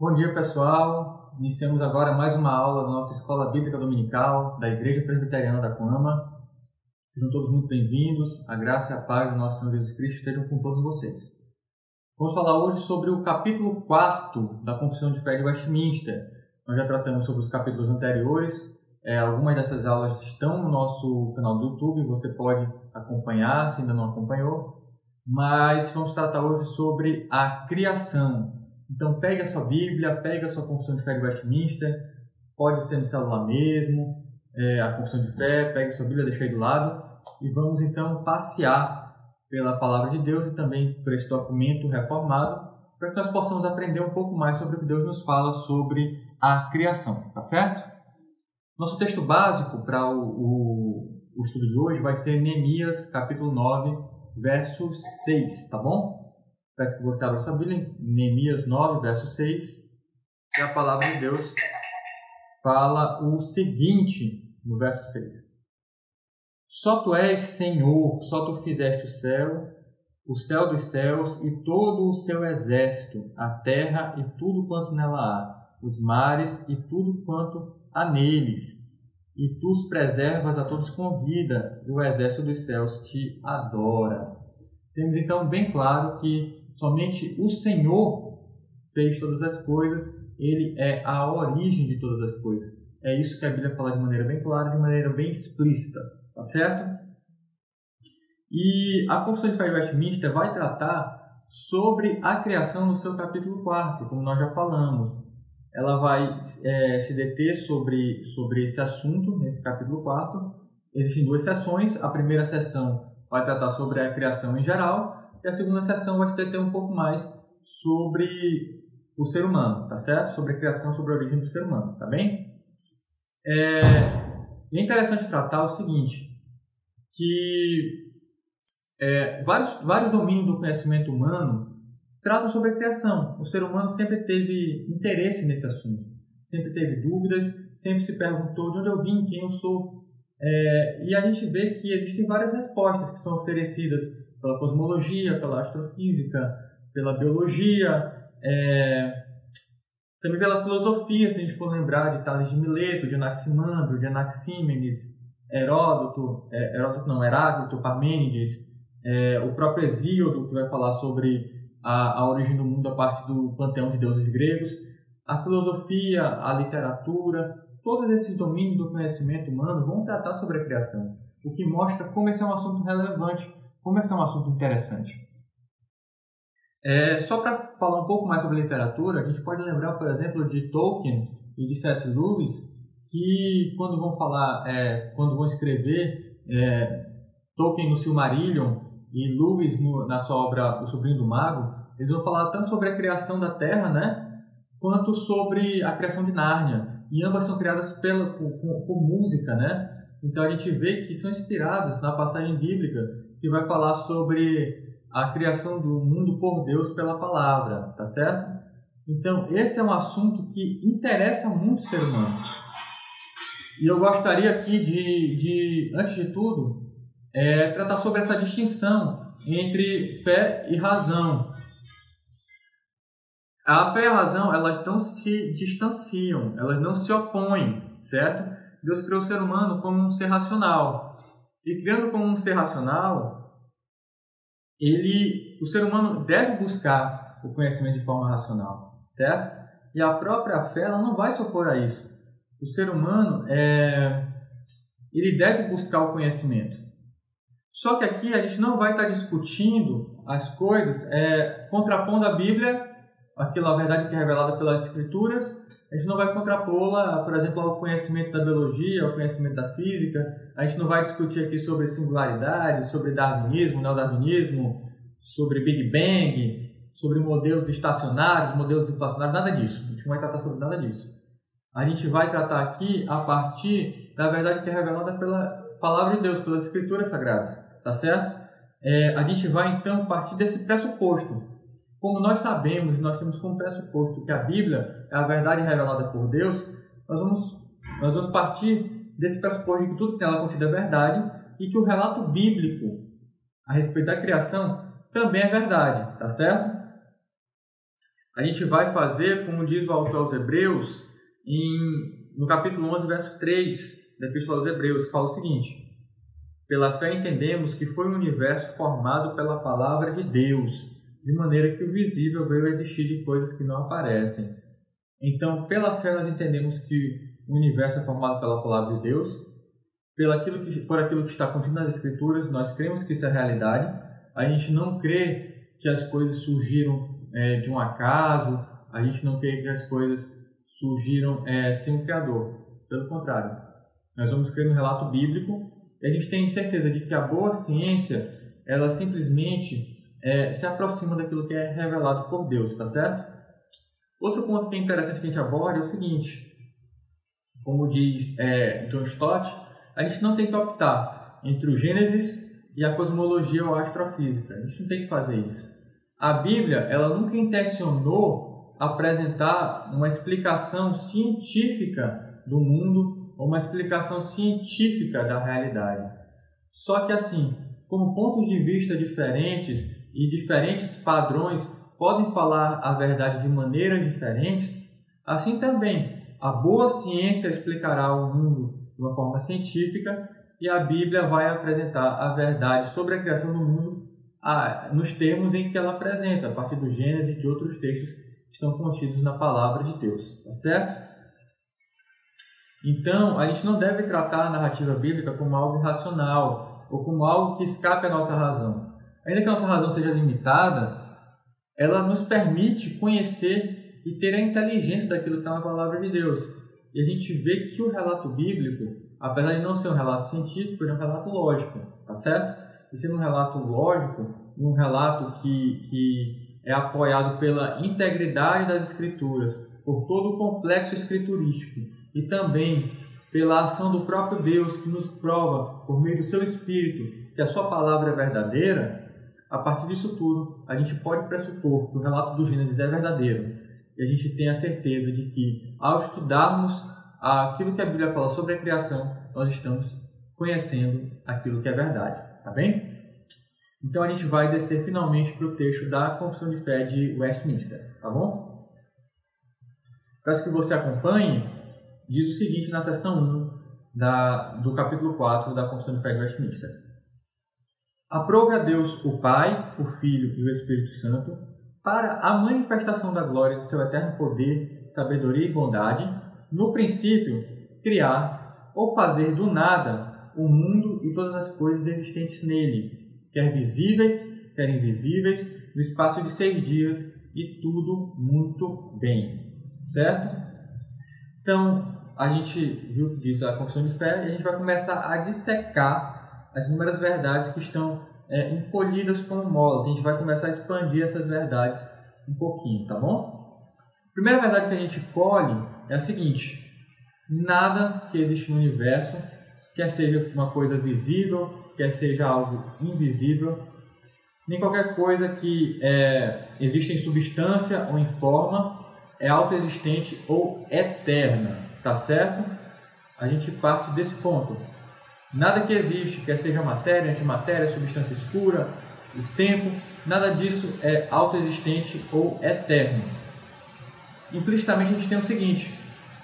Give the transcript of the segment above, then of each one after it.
Bom dia, pessoal. Iniciamos agora mais uma aula da nossa Escola Bíblica Dominical da Igreja Presbiteriana da Coama. Sejam todos muito bem-vindos. A graça e a paz do nosso Senhor Jesus Cristo estejam com todos vocês. Vamos falar hoje sobre o capítulo 4 da Confissão de Fé de Westminster. Nós já tratamos sobre os capítulos anteriores. É, algumas dessas aulas estão no nosso canal do YouTube, você pode acompanhar se ainda não acompanhou. Mas vamos tratar hoje sobre a criação. Então, pegue a sua Bíblia, pegue a sua Confissão de Fé de Westminster, pode ser no celular mesmo, é, a Confissão de Fé, pegue a sua Bíblia, deixe aí do lado, e vamos então passear pela Palavra de Deus e também por esse documento reformado, para que nós possamos aprender um pouco mais sobre o que Deus nos fala sobre a criação, tá certo? Nosso texto básico para o, o, o estudo de hoje vai ser Neemias, capítulo 9, verso 6, tá bom? Peço que você abra sua Bíblia em Neemias 9, verso 6. E a palavra de Deus fala o seguinte no verso 6. Só tu és Senhor, só tu fizeste o céu, o céu dos céus e todo o seu exército, a terra e tudo quanto nela há, os mares e tudo quanto há neles. E tu os preservas a todos com vida, e o exército dos céus te adora. Temos então bem claro que Somente o Senhor fez todas as coisas, ele é a origem de todas as coisas. É isso que a Bíblia fala de maneira bem clara, de maneira bem explícita, tá certo? E a Confissão de Fé de Westminster vai tratar sobre a criação no seu capítulo 4, como nós já falamos. Ela vai é, se deter sobre, sobre esse assunto nesse capítulo 4. Existem duas sessões. A primeira sessão vai tratar sobre a criação em geral e a segunda sessão vai se deter um pouco mais sobre o ser humano, tá certo? Sobre a criação, sobre a origem do ser humano, tá bem? É, é interessante tratar o seguinte, que é, vários, vários domínios do conhecimento humano tratam sobre a criação. O ser humano sempre teve interesse nesse assunto, sempre teve dúvidas, sempre se perguntou de onde eu vim, quem eu sou. É, e a gente vê que existem várias respostas que são oferecidas pela cosmologia, pela astrofísica, pela biologia, é, também pela filosofia, se a gente for lembrar de Tales de Mileto, de Anaximandro, de Anaxímenes, Heródoto, é, Heródoto não, Heráclito, Parmênides, é, o próprio Hesíodo, que vai falar sobre a, a origem do mundo a partir do panteão de deuses gregos, a filosofia, a literatura, todos esses domínios do conhecimento humano vão tratar sobre a criação, o que mostra como esse é um assunto relevante como esse é um assunto interessante. É, só para falar um pouco mais sobre literatura, a gente pode lembrar, por exemplo, de Tolkien e de C.S. Lewis, que quando vão falar, é, quando vão escrever é, Tolkien no Silmarillion e Lewis no, na sua obra O Sobrinho do Mago, eles vão falar tanto sobre a criação da Terra, né, quanto sobre a criação de Nárnia. E ambas são criadas pela, por, por música, né? Então a gente vê que são inspirados na passagem bíblica que vai falar sobre a criação do mundo por Deus pela palavra, tá certo? Então, esse é um assunto que interessa muito o ser humano. E eu gostaria aqui de, de antes de tudo, é, tratar sobre essa distinção entre fé e razão. A fé e a razão, elas não se distanciam, elas não se opõem, certo? Deus criou o ser humano como um ser racional. E criando como um ser racional, ele, o ser humano deve buscar o conhecimento de forma racional, certo? E a própria fé ela não vai se opor a isso. O ser humano é, ele deve buscar o conhecimento. Só que aqui a gente não vai estar discutindo as coisas é, contrapondo a Bíblia aquela verdade que é revelada pelas Escrituras, a gente não vai contrapô-la, por exemplo, ao conhecimento da biologia, ao conhecimento da física. A gente não vai discutir aqui sobre singularidade, sobre darwinismo, neodarwinismo, sobre Big Bang, sobre modelos estacionários, modelos inflacionários, nada disso. A gente não vai tratar sobre nada disso. A gente vai tratar aqui a partir da verdade que é revelada pela palavra de Deus, pelas Escrituras Sagradas, tá certo? É, a gente vai então partir desse pressuposto como nós sabemos, nós temos como pressuposto que a Bíblia é a verdade revelada por Deus, nós vamos, nós vamos partir desse pressuposto de que tudo que nela contido é verdade e que o relato bíblico a respeito da criação também é verdade, tá certo? A gente vai fazer, como diz o autor aos Hebreus, em, no capítulo 11, verso 3 da Epístola aos Hebreus, que fala o seguinte: Pela fé entendemos que foi um universo formado pela palavra de Deus, de maneira que o visível veio a existir de coisas que não aparecem. Então, pela fé nós entendemos que o universo é formado pela palavra de Deus, pelo aquilo que, por aquilo que está contido nas Escrituras, nós cremos que isso é realidade. A gente não crê que as coisas surgiram é, de um acaso, a gente não crê que as coisas surgiram é, sem um Criador. Pelo contrário, nós vamos crer no relato bíblico e a gente tem certeza de que a boa ciência, ela simplesmente é, se aproxima daquilo que é revelado por Deus, tá certo? Outro ponto que é interessante que a gente aborda é o seguinte: como diz é, John Stott, a gente não tem que optar entre o Gênesis e a cosmologia ou a astrofísica. A gente não tem que fazer isso. A Bíblia, ela nunca intencionou apresentar uma explicação científica do mundo ou uma explicação científica da realidade. Só que assim, como pontos de vista diferentes e diferentes padrões podem falar a verdade de maneiras diferentes, assim também a boa ciência explicará o mundo de uma forma científica e a Bíblia vai apresentar a verdade sobre a criação do mundo nos termos em que ela apresenta, a partir do Gênesis e de outros textos que estão contidos na palavra de Deus, tá certo? Então, a gente não deve tratar a narrativa bíblica como algo irracional ou como algo que escape à nossa razão. Ainda que a nossa razão seja limitada, ela nos permite conhecer e ter a inteligência daquilo que está na palavra de Deus. E a gente vê que o relato bíblico, apesar de não ser um relato científico, ele é um relato lógico, tá certo? E sendo um relato lógico, um relato que, que é apoiado pela integridade das escrituras, por todo o complexo escriturístico e também pela ação do próprio Deus que nos prova, por meio do seu Espírito, que a sua palavra é verdadeira, a partir disso tudo, a gente pode pressupor que o relato do Gênesis é verdadeiro e a gente tem a certeza de que, ao estudarmos aquilo que a Bíblia fala sobre a criação, nós estamos conhecendo aquilo que é verdade, tá bem? Então a gente vai descer finalmente para o texto da Confissão de Fé de Westminster, tá bom? Peço que você acompanhe, diz o seguinte na seção 1 da, do capítulo 4 da Confissão de Fé de Westminster. Aprove a Deus o Pai, o Filho e o Espírito Santo para a manifestação da glória de seu eterno poder, sabedoria e bondade, no princípio, criar ou fazer do nada o mundo e todas as coisas existentes nele, quer visíveis, quer invisíveis, no espaço de seis dias e tudo muito bem, certo? Então, a gente viu que diz a confissão de fé e a gente vai começar a dissecar as inúmeras verdades que estão é, encolhidas como molas. A gente vai começar a expandir essas verdades um pouquinho, tá bom? A primeira verdade que a gente colhe é a seguinte: nada que existe no universo, quer seja uma coisa visível, quer seja algo invisível, nem qualquer coisa que é, existe em substância ou em forma, é autoexistente ou eterna, tá certo? A gente parte desse ponto. Nada que existe, quer seja matéria, antimatéria, substância escura, o tempo, nada disso é autoexistente ou eterno. Implicitamente a gente tem o seguinte: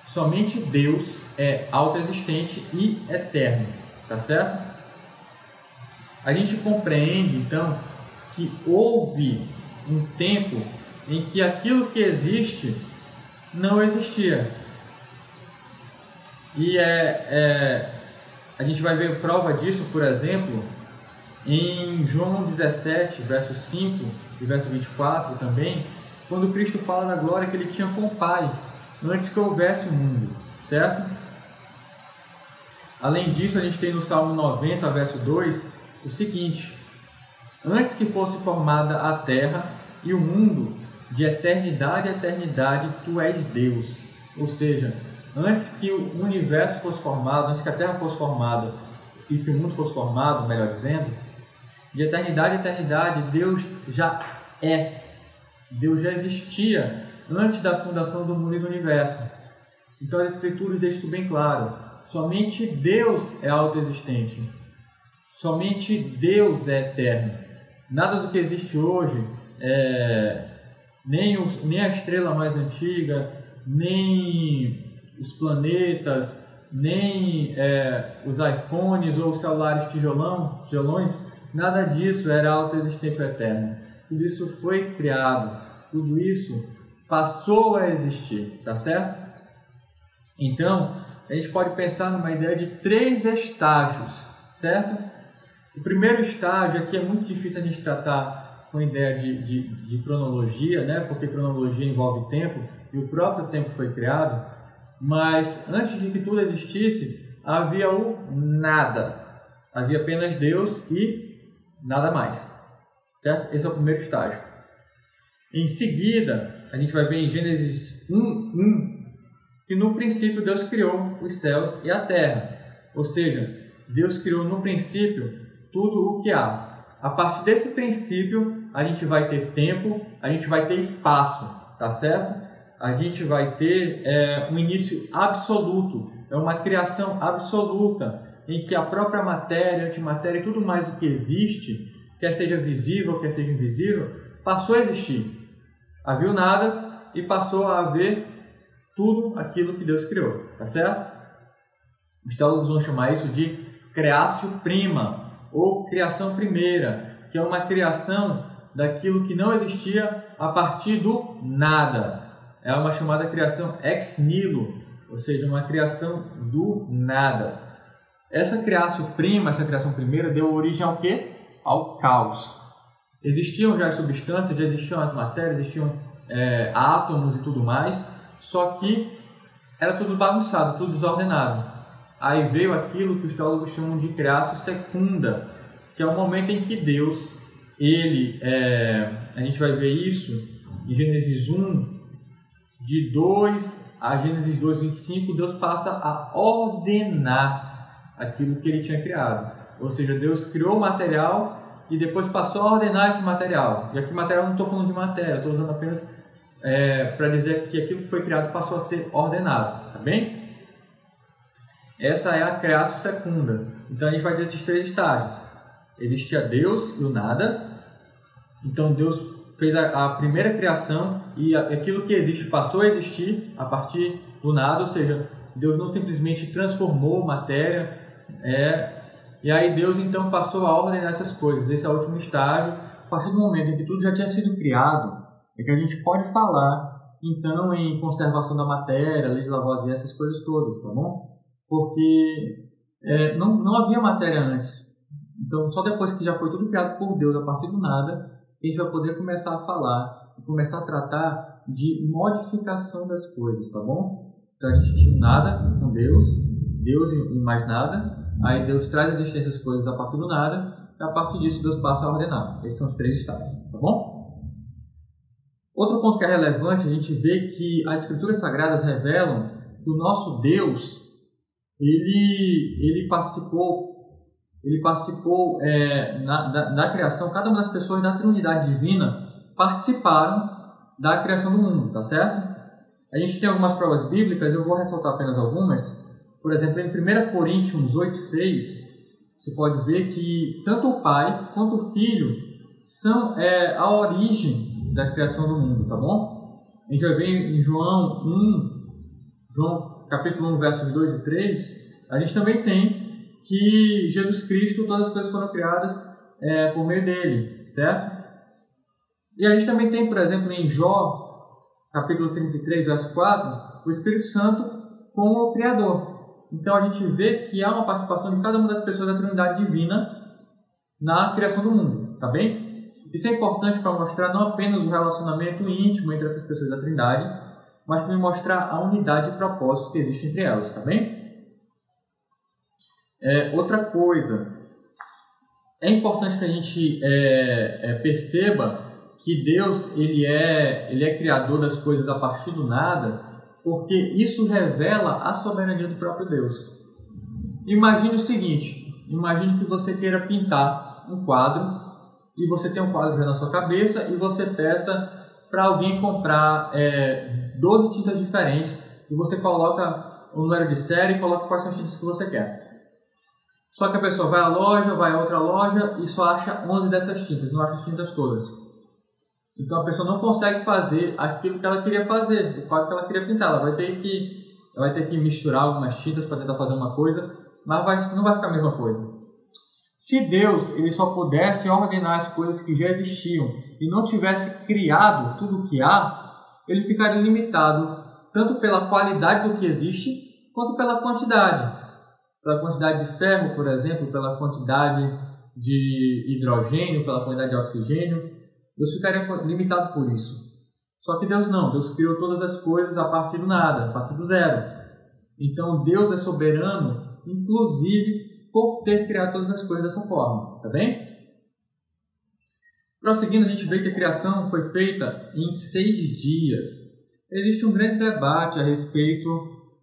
somente Deus é autoexistente e eterno, tá certo? A gente compreende então que houve um tempo em que aquilo que existe não existia. E é, é a gente vai ver prova disso, por exemplo, em João 17, verso 5 e verso 24 também, quando Cristo fala da glória que ele tinha com o Pai, antes que houvesse o mundo, certo? Além disso, a gente tem no Salmo 90, verso 2, o seguinte: Antes que fosse formada a terra e o mundo, de eternidade a eternidade, tu és Deus. Ou seja, antes que o universo fosse formado, antes que a Terra fosse formada e que o mundo fosse formado, melhor dizendo, de eternidade a eternidade, Deus já é. Deus já existia antes da fundação do mundo e do universo. Então as Escrituras deixam isso bem claro. Somente Deus é autoexistente. Somente Deus é eterno. Nada do que existe hoje é, nem, nem a estrela mais antiga, nem os planetas, nem é, os iPhones ou os celulares tijolão, tijolões, nada disso era autoexistente ou eterno. Tudo isso foi criado, tudo isso passou a existir, tá certo? Então, a gente pode pensar numa ideia de três estágios, certo? O primeiro estágio aqui é muito difícil a gente tratar com ideia de, de, de cronologia, né? Porque cronologia envolve tempo e o próprio tempo foi criado. Mas antes de que tudo existisse, havia o nada. Havia apenas Deus e nada mais. Certo? Esse é o primeiro estágio. Em seguida, a gente vai ver em Gênesis 1, 1 que no princípio Deus criou os céus e a terra. Ou seja, Deus criou no princípio tudo o que há. A partir desse princípio, a gente vai ter tempo, a gente vai ter espaço, tá certo? A gente vai ter é, um início absoluto, é uma criação absoluta, em que a própria matéria, antimatéria e tudo mais o que existe, quer seja visível, quer seja invisível, passou a existir. Havia nada e passou a haver tudo aquilo que Deus criou, tá certo? Os teólogos vão chamar isso de creatio prima, ou criação primeira, que é uma criação daquilo que não existia a partir do nada é uma chamada criação ex nihilo, ou seja, uma criação do nada. Essa criação prima, essa criação primeira, deu origem ao quê? Ao caos. Existiam já as substâncias, já existiam as matérias, existiam é, átomos e tudo mais, só que era tudo bagunçado, tudo desordenado. Aí veio aquilo que os teólogos chamam de criação secunda, que é o momento em que Deus, ele, é, a gente vai ver isso em Gênesis 1, de 2 a Gênesis 2, 25, Deus passa a ordenar aquilo que ele tinha criado. Ou seja, Deus criou o material e depois passou a ordenar esse material. E aqui material não estou falando de matéria, estou usando apenas é, para dizer que aquilo que foi criado passou a ser ordenado, tá bem? Essa é a criação secunda. Então a gente vai ter esses três estágios. Existia Deus e o nada. Então Deus fez a, a, primeira criação e aquilo que existe passou a existir a partir do nada, ou seja, Deus não simplesmente transformou matéria, é, e aí Deus então passou a ordem nessas coisas. Esse é o último estágio. A partir do momento em que tudo já tinha sido criado, é que a gente pode falar então em conservação da matéria, lei de Lavoisier, essas coisas todas, tá bom? Porque é, não, não havia matéria antes. Então, só depois que já foi tudo criado por Deus a partir do nada, a gente vai poder começar a falar e começar a tratar de modificação das coisas, tá bom? Então a gente tinha nada com Deus, Deus e mais nada, aí Deus traz à existência as coisas a partir do nada, e a partir disso Deus passa a ordenar. Esses são os três estágios, tá bom? Outro ponto que é relevante, a gente vê que as escrituras sagradas revelam que o nosso Deus, ele, ele participou ele participou é, na, da, da, criação, cada uma das pessoas da Trindade Divina participaram da criação do mundo, tá certo? A gente tem algumas provas bíblicas, eu vou ressaltar apenas algumas. Por exemplo, em 1 Coríntios 8, 6, você pode ver que tanto o Pai quanto o Filho são é, a origem da criação do mundo, tá bom? A gente vai ver em João 1, João capítulo 1, versos 2 e 3, a gente também tem que Jesus Cristo, todas as coisas foram criadas é, por meio dele, certo? E a gente também tem, por exemplo, em Jó, capítulo 33, verso 4, o Espírito Santo como o Criador. Então a gente vê que há uma participação de cada uma das pessoas da Trindade Divina na criação do mundo, tá bem? Isso é importante para mostrar não apenas o relacionamento íntimo entre essas pessoas da Trindade, mas também mostrar a unidade de propósitos que existe entre elas, tá bem? É, outra coisa, é importante que a gente é, é, perceba que Deus ele é, ele é criador das coisas a partir do nada, porque isso revela a soberania do próprio Deus. Imagine o seguinte: imagine que você queira pintar um quadro e você tem um quadro já na sua cabeça e você peça para alguém comprar é, 12 tintas diferentes e você coloca o número de série e coloca quais são as tintas que você quer. Só que a pessoa vai à loja, vai a outra loja e só acha 11 dessas tintas, não acha as tintas todas. Então a pessoa não consegue fazer aquilo que ela queria fazer, o quadro que ela queria pintar. Ela vai ter que, vai ter que misturar algumas tintas para tentar fazer uma coisa, mas vai, não vai ficar a mesma coisa. Se Deus ele só pudesse ordenar as coisas que já existiam e não tivesse criado tudo o que há, ele ficaria limitado tanto pela qualidade do que existe quanto pela quantidade. Pela quantidade de ferro, por exemplo, pela quantidade de hidrogênio, pela quantidade de oxigênio. Deus ficaria limitado por isso. Só que Deus não, Deus criou todas as coisas a partir do nada, a partir do zero. Então Deus é soberano, inclusive por ter criado todas as coisas dessa forma, tá bem? Prosseguindo, a gente vê que a criação foi feita em seis dias. Existe um grande debate a respeito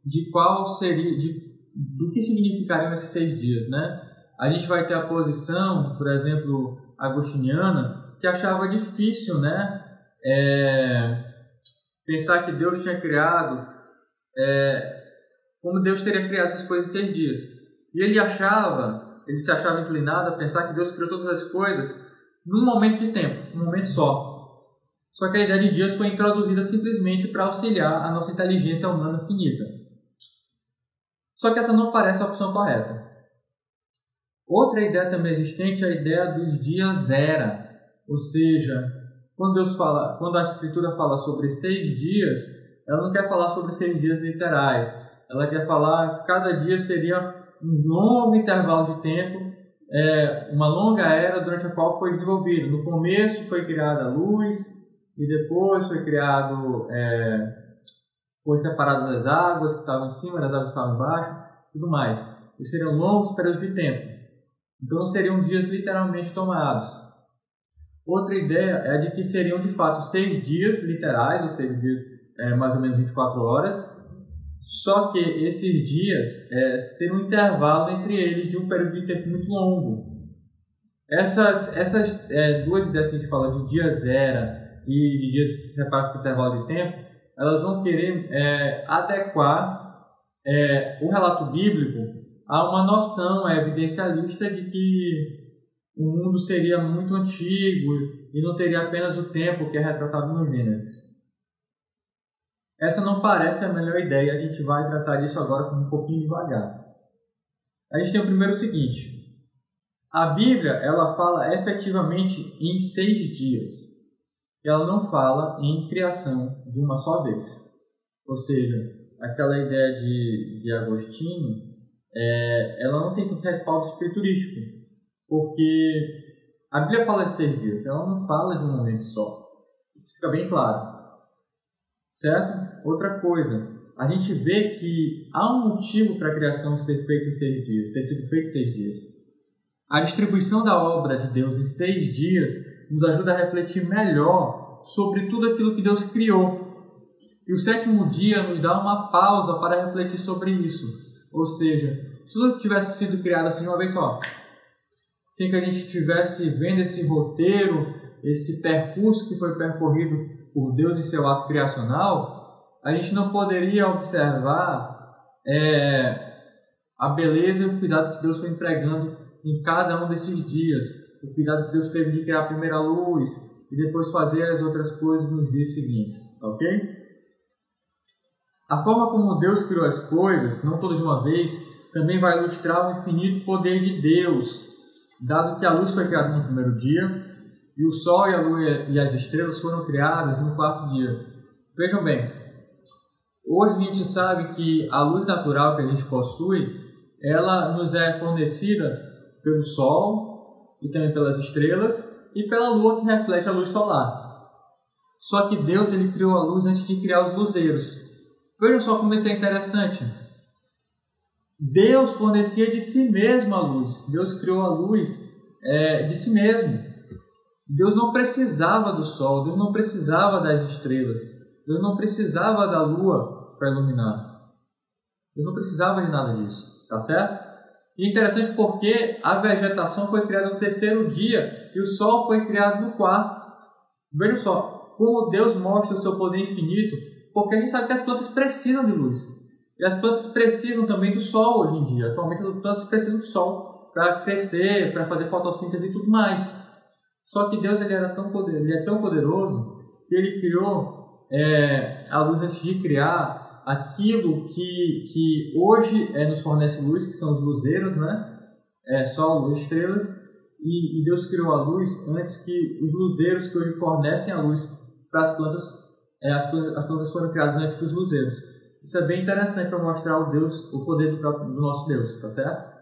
de qual seria, de, do que significariam esses seis dias, né? A gente vai ter a posição, por exemplo, agostiniana, que achava difícil, né? É, pensar que Deus tinha criado, é, como Deus teria criado essas coisas em seis dias. E ele achava, ele se achava inclinado a pensar que Deus criou todas as coisas num momento de tempo, num momento só. Só que a ideia de dias foi introduzida simplesmente para auxiliar a nossa inteligência humana finita. Só que essa não parece a opção correta. Outra ideia também existente é a ideia dos dias era, ou seja, quando Deus fala, quando a Escritura fala sobre seis dias, ela não quer falar sobre seis dias literais. Ela quer falar que cada dia seria um longo intervalo de tempo, é, uma longa era durante a qual foi desenvolvido. No começo foi criada a luz e depois foi criado, é, foi separado as águas que estavam em cima, as águas que estavam embaixo, tudo mais. Isso seriam longos períodos de tempo. Então seriam dias literalmente tomados. Outra ideia é de que seriam de fato seis dias literais, ou seja, dias é, mais ou menos 24 horas, só que esses dias é, um intervalo entre eles de um período de tempo muito longo. Essas, essas é, duas ideias que a gente fala de dia zero e de dias separados por intervalo de tempo, elas vão querer é, adequar é, o relato bíblico a uma noção evidencialista de que o mundo seria muito antigo e não teria apenas o tempo que é retratado no Gênesis. Essa não parece a melhor ideia, a gente vai tratar disso agora com um pouquinho devagar. A gente tem o primeiro seguinte: a Bíblia ela fala efetivamente em seis dias. Ela não fala em criação de uma só vez. Ou seja, aquela ideia de, de Agostinho, é, ela não tem tanto respaldo escriturístico porque a Bíblia fala de seis dias, ela não fala de um momento só. Isso fica bem claro. Certo? Outra coisa, a gente vê que há um motivo para a criação ser feita em seis dias, ter sido feita em seis dias. A distribuição da obra de Deus em seis dias nos ajuda a refletir melhor sobre tudo aquilo que Deus criou. E o sétimo dia nos dá uma pausa para refletir sobre isso. Ou seja, se tudo tivesse sido criado assim uma vez só, sem que a gente estivesse vendo esse roteiro, esse percurso que foi percorrido por Deus em seu ato criacional, a gente não poderia observar é, a beleza e o cuidado que Deus foi empregando em cada um desses dias. O cuidado que Deus teve de criar a primeira luz e depois fazer as outras coisas nos dias seguintes, ok? A forma como Deus criou as coisas, não todas de uma vez, também vai ilustrar o infinito poder de Deus dado que a luz foi criada no primeiro dia e o Sol e a Lua e as estrelas foram criadas no quarto dia. Vejam bem, hoje a gente sabe que a luz natural que a gente possui, ela nos é fornecida pelo Sol e também pelas estrelas e pela Lua que reflete a luz solar. Só que Deus ele criou a luz antes de criar os luzeiros. Vejam só como isso é interessante. Deus fornecia de si mesmo a luz. Deus criou a luz é, de si mesmo. Deus não precisava do sol, Deus não precisava das estrelas, Deus não precisava da lua para iluminar. Deus não precisava de nada disso, tá certo? E interessante porque a vegetação foi criada no terceiro dia e o sol foi criado no quarto. Vejam só, como Deus mostra o seu poder infinito, porque a gente sabe que as plantas precisam de luz. E as plantas precisam também do sol hoje em dia. Atualmente as plantas precisam do sol para crescer, para fazer fotossíntese e tudo mais. Só que Deus ele era tão poder, ele é tão poderoso que ele criou é, a luz antes de criar aquilo que, que hoje é, nos fornece luz, que são os luzeiros, né? É, sol, luz, estrelas. E, e, Deus criou a luz antes que os luzeiros que hoje fornecem a luz para as plantas, é, as plantas, as plantas foram criadas antes dos luzeiros. Isso é bem interessante para mostrar o Deus, o poder do, próprio, do nosso Deus, tá certo?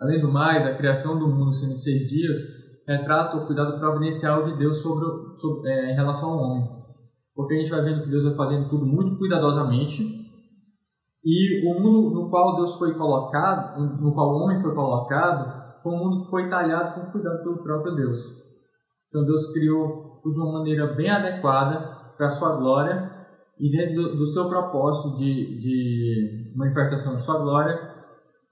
Além do mais, a criação do mundo em seis dias retrata o cuidado providencial de Deus sobre, sobre é, em relação ao homem. Porque a gente vai vendo que Deus vai fazendo tudo muito cuidadosamente e o mundo no qual Deus foi colocado, no qual o homem foi colocado, foi um mundo que foi talhado com cuidado pelo próprio Deus. Então Deus criou tudo de uma maneira bem adequada para a sua glória e dentro do, do seu propósito de, de manifestação de sua glória,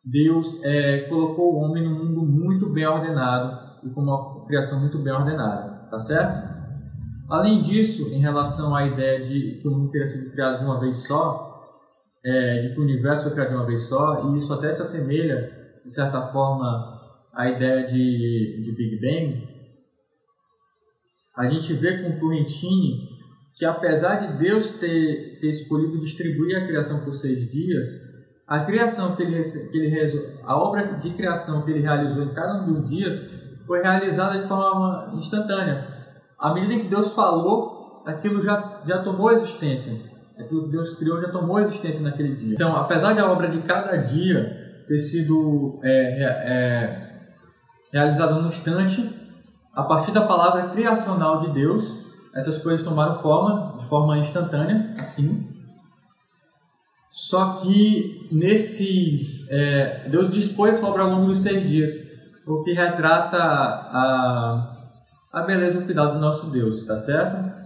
Deus é, colocou o homem num mundo muito bem ordenado e com uma criação muito bem ordenada, tá certo? Além disso, em relação à ideia de que o mundo teria sido criado de uma vez só, é, de que o universo foi criado de uma vez só, e isso até se assemelha, de certa forma, à ideia de, de Big Bang, a gente vê com Turrentini que apesar de Deus ter, ter escolhido distribuir a criação por seis dias, a criação que ele, que ele a obra de criação que ele realizou em cada um dos dias foi realizada de forma instantânea. À medida que Deus falou, aquilo já, já tomou existência. Aquilo que Deus criou já tomou existência naquele dia. Então, apesar de a obra de cada dia ter sido é, é, realizada no instante, a partir da palavra criacional de Deus, essas coisas tomaram forma de forma instantânea, assim, só que nesses. É, Deus dispôs a obra ao longo dos seis dias, o que retrata a, a beleza e o cuidado do nosso Deus, tá certo?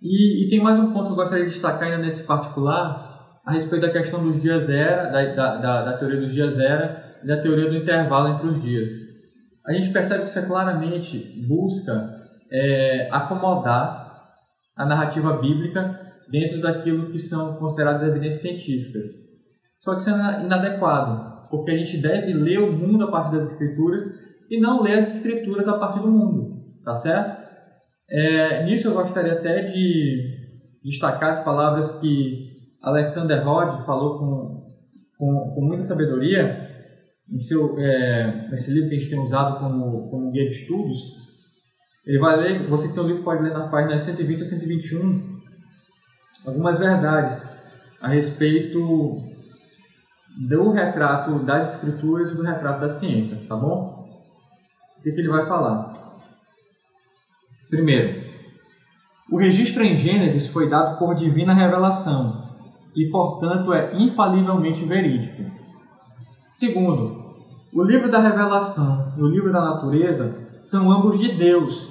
E, e, tem mais um ponto que eu gostaria de destacar ainda nesse particular, a respeito da questão dos dias era, da, da, da teoria dos dias era e da teoria do intervalo entre os dias. A gente percebe que você claramente busca é, acomodar a narrativa bíblica dentro daquilo que são consideradas evidências científicas. Só que isso é inadequado, porque a gente deve ler o mundo a partir das escrituras e não ler as escrituras a partir do mundo, tá certo? É, nisso eu gostaria até de destacar as palavras que Alexander Rod falou com, com, com muita sabedoria em seu, é, nesse livro que a gente tem usado como, como guia de estudos. Ele vai ler, você que tem o livro pode ler na página 120 a 121, algumas verdades a respeito do retrato das escrituras e do retrato da ciência, tá bom? O que, que ele vai falar? Primeiro, o registro em Gênesis foi dado por divina revelação e, portanto, é infalivelmente verídico. Segundo, o livro da revelação e o livro da natureza são ambos de Deus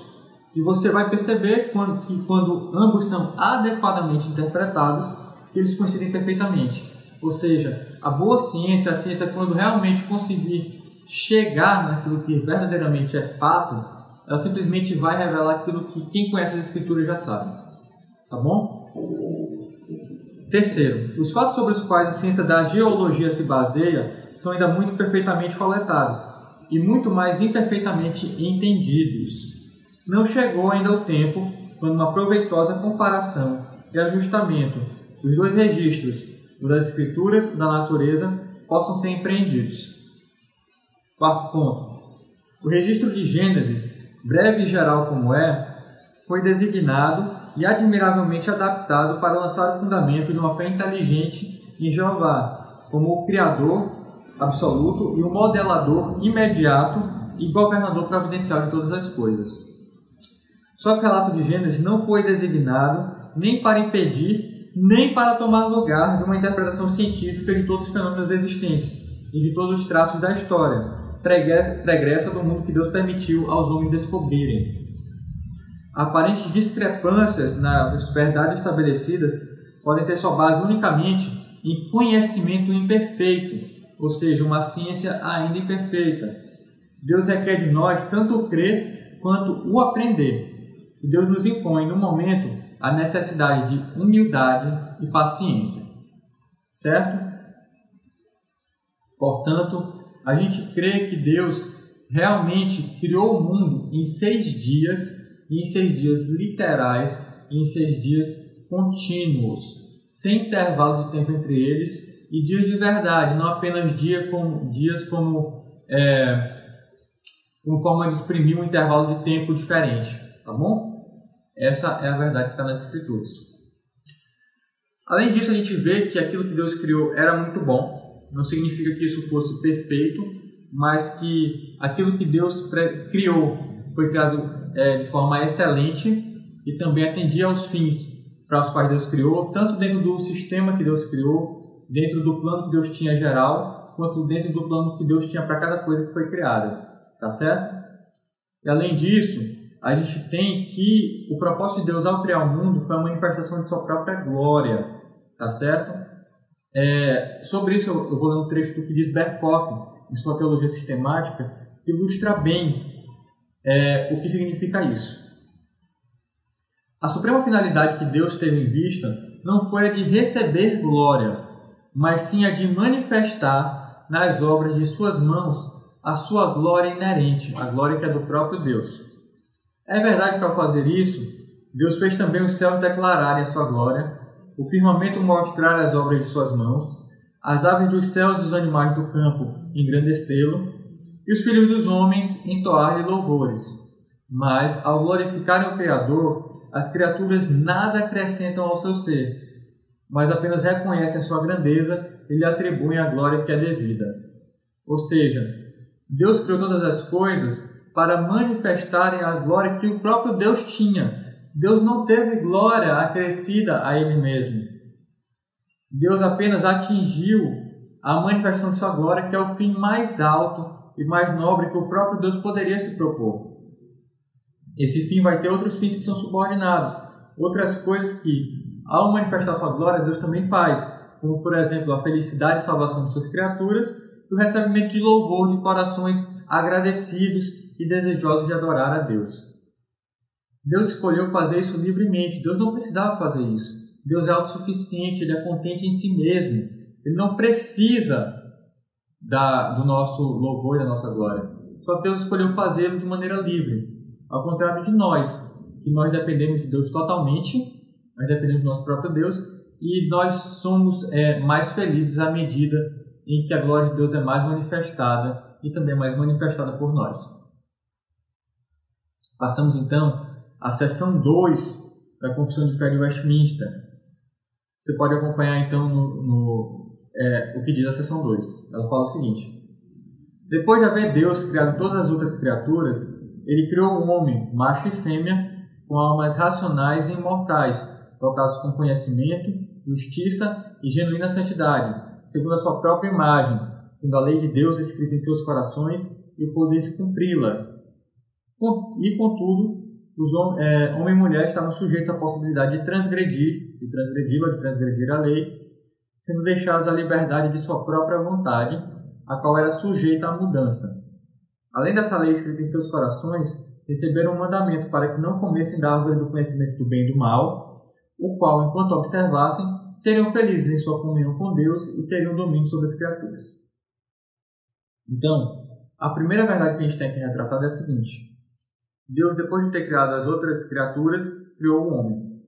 e você vai perceber quando, que quando ambos são adequadamente interpretados, eles coincidem perfeitamente. Ou seja, a boa ciência, a ciência quando realmente conseguir chegar naquilo que verdadeiramente é fato, ela simplesmente vai revelar aquilo que quem conhece as escrituras já sabe. Tá bom? Terceiro, os fatos sobre os quais a ciência da geologia se baseia são ainda muito perfeitamente coletados e muito mais imperfeitamente entendidos não chegou ainda o tempo quando uma proveitosa comparação e ajustamento dos dois registros, o das escrituras e da natureza, possam ser empreendidos. Quarto ponto. O registro de Gênesis, breve e geral como é, foi designado e admiravelmente adaptado para lançar o fundamento de uma fé inteligente em Jeová, como o Criador absoluto e o modelador imediato e governador providencial de todas as coisas. Só que o relato de Gênesis não foi designado nem para impedir, nem para tomar lugar de uma interpretação científica de todos os fenômenos existentes e de todos os traços da história, pregressa do mundo que Deus permitiu aos homens descobrirem. Aparentes discrepâncias nas verdades estabelecidas podem ter sua base unicamente em conhecimento imperfeito, ou seja, uma ciência ainda imperfeita. Deus requer de nós tanto o crer quanto o aprender. E Deus nos impõe, no momento, a necessidade de humildade e paciência. Certo? Portanto, a gente crê que Deus realmente criou o mundo em seis dias, em seis dias literais, em seis dias contínuos, sem intervalo de tempo entre eles, e dias de verdade, não apenas dia dias como, é, como forma de exprimir um intervalo de tempo diferente, tá bom? Essa é a verdade que está nas Escrituras. Além disso, a gente vê que aquilo que Deus criou era muito bom, não significa que isso fosse perfeito, mas que aquilo que Deus criou foi criado é, de forma excelente e também atendia aos fins para os quais Deus criou, tanto dentro do sistema que Deus criou, dentro do plano que Deus tinha geral, quanto dentro do plano que Deus tinha para cada coisa que foi criada. Tá certo? E além disso, a gente tem que o propósito de Deus ao criar o mundo foi a manifestação de sua própria glória. Tá certo? É, sobre isso, eu, eu vou ler um trecho do que diz Berkhoff, em sua teologia sistemática, que ilustra bem é, o que significa isso. A suprema finalidade que Deus teve em vista não foi a de receber glória, mas sim a de manifestar nas obras de suas mãos a sua glória inerente, a glória que é do próprio Deus. É verdade que ao fazer isso, Deus fez também os céus declararem a sua glória, o firmamento mostrar as obras de suas mãos, as aves dos céus e os animais do campo engrandecê-lo, e os filhos dos homens entoar-lhe louvores. Mas, ao glorificarem o Criador, as criaturas nada acrescentam ao seu ser, mas apenas reconhecem sua grandeza e lhe atribuem a glória que é devida. Ou seja, Deus criou todas as coisas para manifestarem a glória que o próprio Deus tinha. Deus não teve glória acrescida a Ele mesmo. Deus apenas atingiu a manifestação de sua glória, que é o fim mais alto e mais nobre que o próprio Deus poderia se propor. Esse fim vai ter outros fins que são subordinados, outras coisas que, ao manifestar sua glória, Deus também faz, como por exemplo a felicidade e salvação de suas criaturas e o recebimento de louvor de corações agradecidos e desejosos de adorar a Deus. Deus escolheu fazer isso livremente, Deus não precisava fazer isso. Deus é autossuficiente, Ele é contente em si mesmo. Ele não precisa da, do nosso louvor e da nossa glória. Só Deus escolheu fazê-lo de maneira livre. Ao contrário de nós, que nós dependemos de Deus totalmente, nós dependemos do nosso próprio Deus e nós somos é, mais felizes à medida em que a glória de Deus é mais manifestada e também mais manifestada por nós. Passamos então à seção 2 da Confissão de Fé de Westminster. Você pode acompanhar então no, no é, o que diz a seção 2. Ela fala o seguinte: Depois de haver Deus criado todas as outras criaturas, ele criou o homem, macho e fêmea, com almas racionais e imortais, dotados com conhecimento, justiça e genuína santidade, segundo a sua própria imagem, tendo a lei de Deus escrita em seus corações e o poder de cumpri-la. E, contudo, os é, homem e mulher estavam sujeitos à possibilidade de transgredir, de transgredi-la, de transgredir a lei, sendo deixados à liberdade de sua própria vontade, a qual era sujeita à mudança. Além dessa lei escrita em seus corações, receberam um mandamento para que não comessem da árvore do conhecimento do bem e do mal, o qual, enquanto observassem, seriam felizes em sua comunhão com Deus e teriam domínio sobre as criaturas. Então, a primeira verdade que a gente tem que retratar é a seguinte: Deus, depois de ter criado as outras criaturas, criou o homem.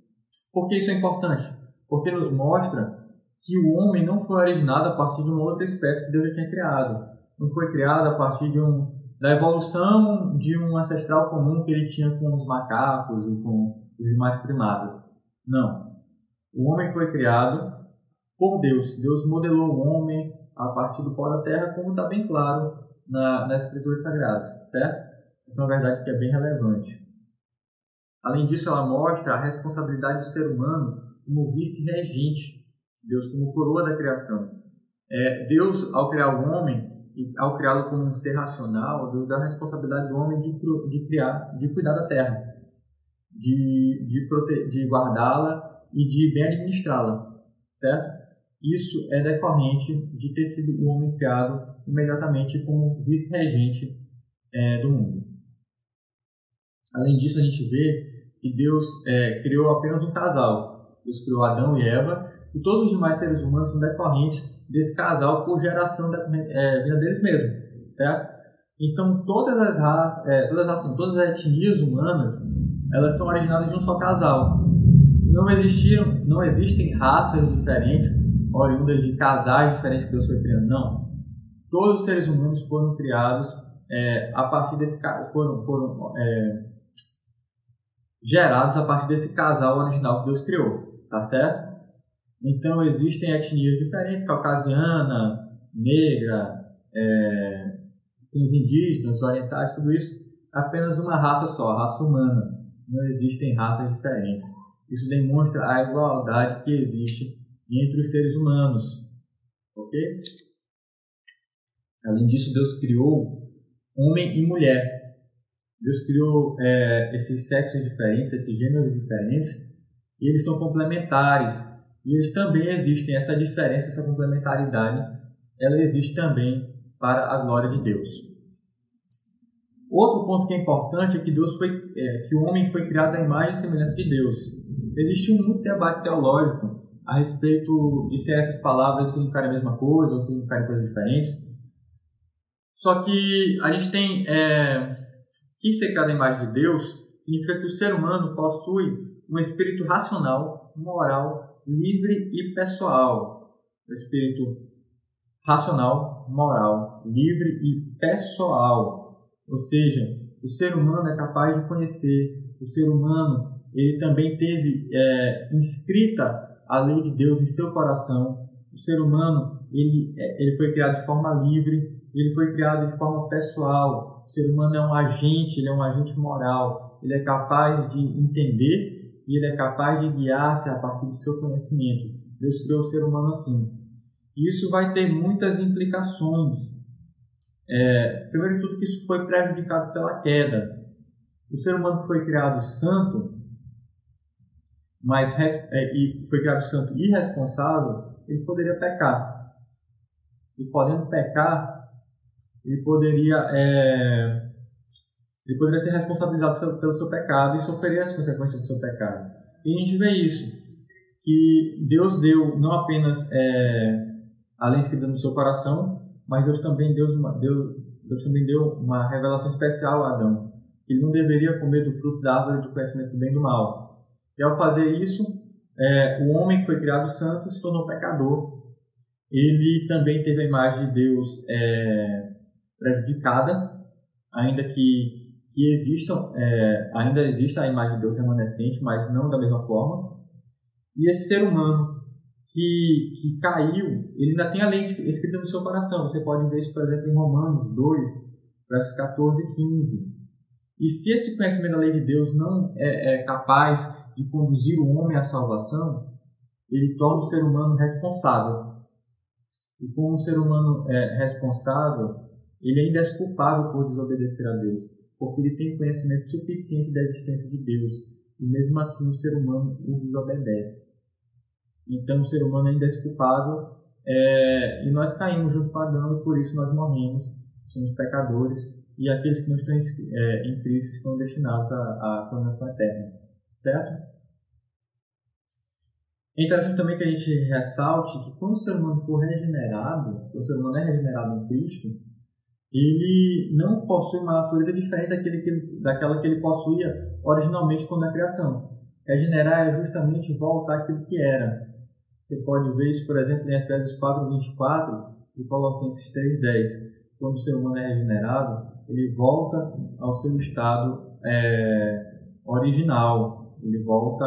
Por que isso é importante? Porque nos mostra que o homem não foi originado a partir de uma outra espécie que Deus já tinha criado. Não foi criado a partir de um, da evolução de um ancestral comum que ele tinha com os macacos e com os demais primatas. Não. O homem foi criado por Deus. Deus modelou o homem a partir do pó da terra, como está bem claro na, nas Escrituras Sagradas, certo? Essa é uma verdade que é bem relevante. Além disso, ela mostra a responsabilidade do ser humano como vice-regente Deus como coroa da criação. É, Deus, ao criar o homem, e ao criá-lo como um ser racional, Deus dá a responsabilidade do homem de, de criar, de cuidar da terra, de, de, de guardá-la e de bem administrá-la, certo? Isso é decorrente de ter sido o homem criado imediatamente como vice-regente é, do mundo. Além disso, a gente vê que Deus é, criou apenas um casal. Deus criou Adão e Eva e todos os demais seres humanos são decorrentes desse casal por geração da, é, vinda deles mesmos, certo? Então todas as raças, é, todas, as, todas as etnias humanas, elas são originadas de um só casal. Não existiram, não existem raças diferentes oriundas de casais diferentes que Deus foi criando, não. Todos os seres humanos foram criados é, a partir desse foram, foram é, gerados a partir desse casal original que Deus criou, tá certo? Então existem etnias diferentes, caucasiana, negra, é, os indígenas, os orientais, tudo isso, apenas uma raça só, a raça humana. Não existem raças diferentes. Isso demonstra a igualdade que existe entre os seres humanos. Ok? Além disso, Deus criou homem e mulher. Deus criou é, esses sexos diferentes, esses gêneros diferentes, e eles são complementares. E eles também existem, essa diferença, essa complementaridade, ela existe também para a glória de Deus. Outro ponto que é importante é que Deus foi, é, que o homem foi criado à imagem e semelhança de Deus. Existe um muito debate teológico a respeito de se essas palavras significarem a mesma coisa ou significarem coisas diferentes. Só que a gente tem é, criado à imagem de Deus significa que o ser humano possui um espírito racional, moral, livre e pessoal. O espírito racional, moral, livre e pessoal. Ou seja, o ser humano é capaz de conhecer, o ser humano ele também teve é, inscrita a lei de Deus em seu coração. O ser humano ele, é, ele foi criado de forma livre, ele foi criado de forma pessoal. O ser humano é um agente, ele é um agente moral. Ele é capaz de entender e ele é capaz de guiar-se a partir do seu conhecimento. Deus criou o ser humano assim. Isso vai ter muitas implicações. É, primeiro de tudo, que isso foi prejudicado pela queda. O ser humano foi criado santo, mas é, e foi criado santo e irresponsável, ele poderia pecar. E podendo pecar, ele poderia, é, ele poderia ser responsabilizado pelo seu pecado e sofrer as consequências do seu pecado. E a gente vê isso, que Deus deu não apenas é, a lei escrita no seu coração, mas Deus também deu uma, Deus, também deu uma revelação especial a Adão. Ele não deveria comer do fruto da árvore do conhecimento do bem e do mal e ao fazer isso, é, o homem que foi criado santo se tornou pecador. Ele também teve a imagem de Deus é, prejudicada, ainda que, que existam, é, ainda exista a imagem de Deus remanescente, mas não da mesma forma. E esse ser humano que, que caiu, ele ainda tem a lei escrita no seu coração. Você pode ver isso, por exemplo, em Romanos 2, versos 14 e 15. E se esse conhecimento da lei de Deus não é, é capaz de conduzir o homem à salvação, ele torna o ser humano responsável. E como um ser humano é responsável, ele ainda é culpável por desobedecer a Deus, porque ele tem conhecimento suficiente da existência de Deus, e mesmo assim o ser humano o desobedece. Então o ser humano ainda é culpável, é, e nós caímos junto com Adão, e por isso nós morremos, somos pecadores, e aqueles que não estão é, em Cristo estão destinados à, à condenação eterna certo? É interessante também que a gente ressalte que quando o ser humano for regenerado, o ser humano é regenerado em Cristo, ele não possui uma natureza diferente daquele que, daquela que ele possuía originalmente quando a criação. Regenerar é justamente voltar àquilo que era. Você pode ver isso, por exemplo, em Efésios 4, 24 e Colossenses 3, 10. Quando o ser humano é regenerado, ele volta ao seu estado é, original, ele volta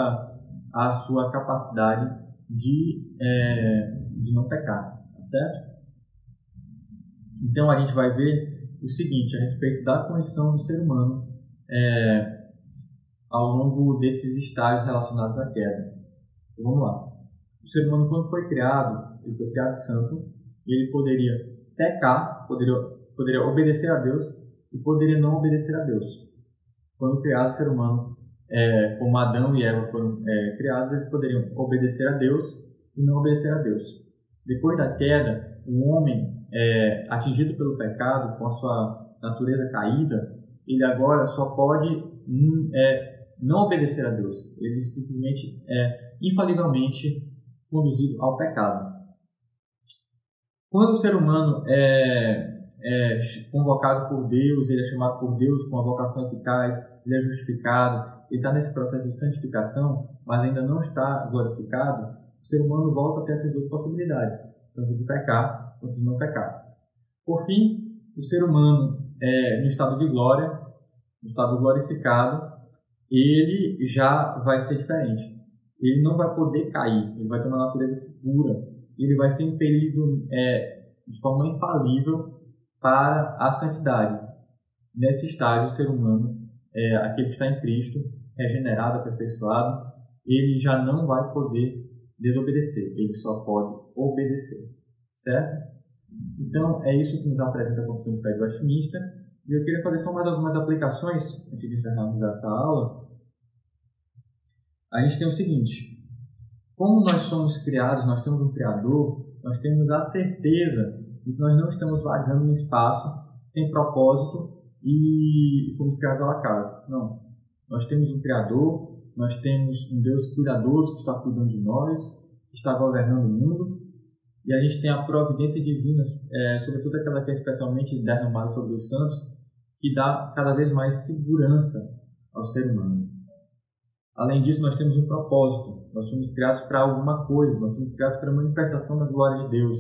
à sua capacidade de, é, de não pecar, tá certo? Então a gente vai ver o seguinte a respeito da condição do ser humano é, ao longo desses estágios relacionados à queda. Então, vamos lá. O ser humano, quando foi criado, ele foi criado santo, ele poderia pecar, poderia, poderia obedecer a Deus e poderia não obedecer a Deus. Quando criado, o ser humano é, como Adão e Eva foram é, criados, eles poderiam obedecer a Deus e não obedecer a Deus. Depois da queda, o homem é, atingido pelo pecado, com a sua natureza caída, ele agora só pode hum, é, não obedecer a Deus. Ele simplesmente é infalivelmente conduzido ao pecado. Quando o ser humano é, é convocado por Deus, ele é chamado por Deus com a vocação eficaz, ele é justificado, ele está nesse processo de santificação, mas ainda não está glorificado, o ser humano volta a ter essas duas possibilidades, tanto de pecar quanto de não pecar. Por fim, o ser humano é, no estado de glória, no estado glorificado, ele já vai ser diferente. Ele não vai poder cair, ele vai ter uma natureza segura, ele vai ser impelido é, de forma infalível para a santidade. Nesse estágio, o ser humano, é, aquele que está em Cristo, regenerado, aperfeiçoado, ele já não vai poder desobedecer, ele só pode obedecer, certo? Então, é isso que nos apresenta a Confissão de Fé Westminster, e eu queria fazer só mais algumas aplicações, antes de encerrarmos essa aula. A gente tem o seguinte, como nós somos criados, nós temos um Criador, nós temos a certeza de que nós não estamos vagando no espaço sem propósito e fomos criados ao acaso. Não. Nós temos um Criador, nós temos um Deus cuidadoso que está cuidando de nós, que está governando o mundo, e a gente tem a providência divina, é, sobretudo aquela que é especialmente derramada sobre os santos, que dá cada vez mais segurança ao ser humano. Além disso, nós temos um propósito. Nós somos criados para alguma coisa, nós somos criados para a manifestação da glória de Deus.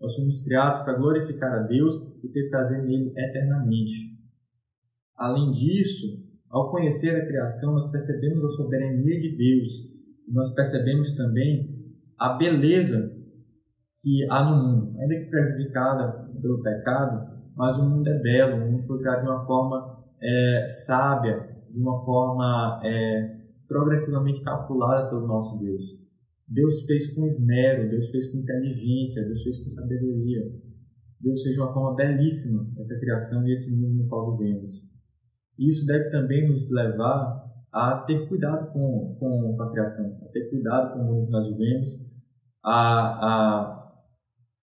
Nós somos criados para glorificar a Deus e ter prazer nele eternamente. Além disso, ao conhecer a criação, nós percebemos a soberania de Deus. Nós percebemos também a beleza que há no mundo, ainda que prejudicada pelo pecado, mas o mundo é belo, o mundo foi criado de uma forma é, sábia, de uma forma é, progressivamente calculada pelo nosso Deus. Deus fez com esmero, Deus fez com inteligência, Deus fez com sabedoria. Deus fez de uma forma belíssima essa criação e esse mundo no qual vivemos. E isso deve também nos levar a ter cuidado com, com a criação, a ter cuidado com o mundo que nós vivemos, a, a,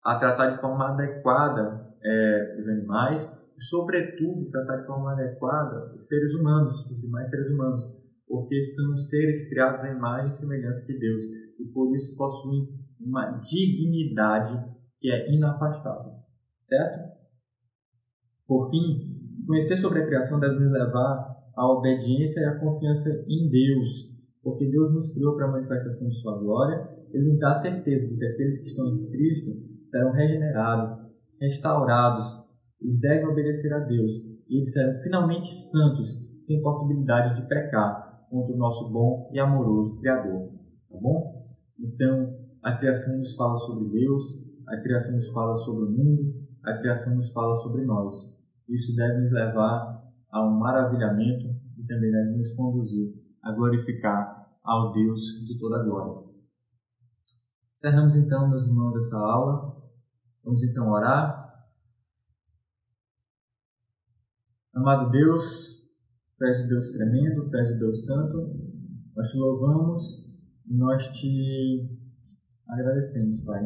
a tratar de forma adequada é, os animais e, sobretudo, tratar de forma adequada os seres humanos, os demais seres humanos, porque são seres criados à imagem e semelhança de Deus e por isso possuem uma dignidade que é inafastável, certo? Por fim, conhecer sobre a criação deve nos levar à obediência e à confiança em Deus, porque Deus nos criou para a manifestação de sua glória, ele nos dá a certeza de que aqueles que estão em Cristo serão regenerados, restaurados, eles devem obedecer a Deus e eles serão finalmente santos, sem possibilidade de pecar contra o nosso bom e amoroso Criador. Tá bom? Então, a criação nos fala sobre Deus, a criação nos fala sobre o mundo, a criação nos fala sobre nós. Isso deve nos levar a um maravilhamento e também deve nos conduzir a glorificar ao Deus de toda a glória. Encerramos então, meus irmãos, essa aula. Vamos então orar. Amado Deus, Pés Deus tremendo, Pés Deus santo, nós te louvamos e nós te agradecemos, Pai.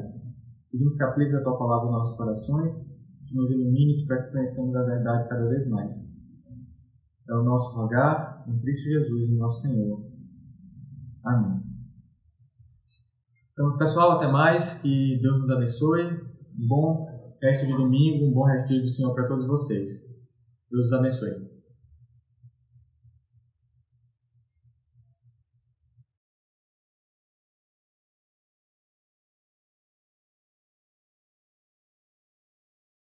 Pedimos que apliques a tua palavra nos nossos corações, que nos ilumines para que conheçamos a verdade cada vez mais. É o nosso rogar em Cristo Jesus, nosso Senhor. Amém. Então, pessoal, até mais. Que Deus nos abençoe. Bom resto de domingo, um bom resto de Senhor para todos vocês. Deus os abençoe.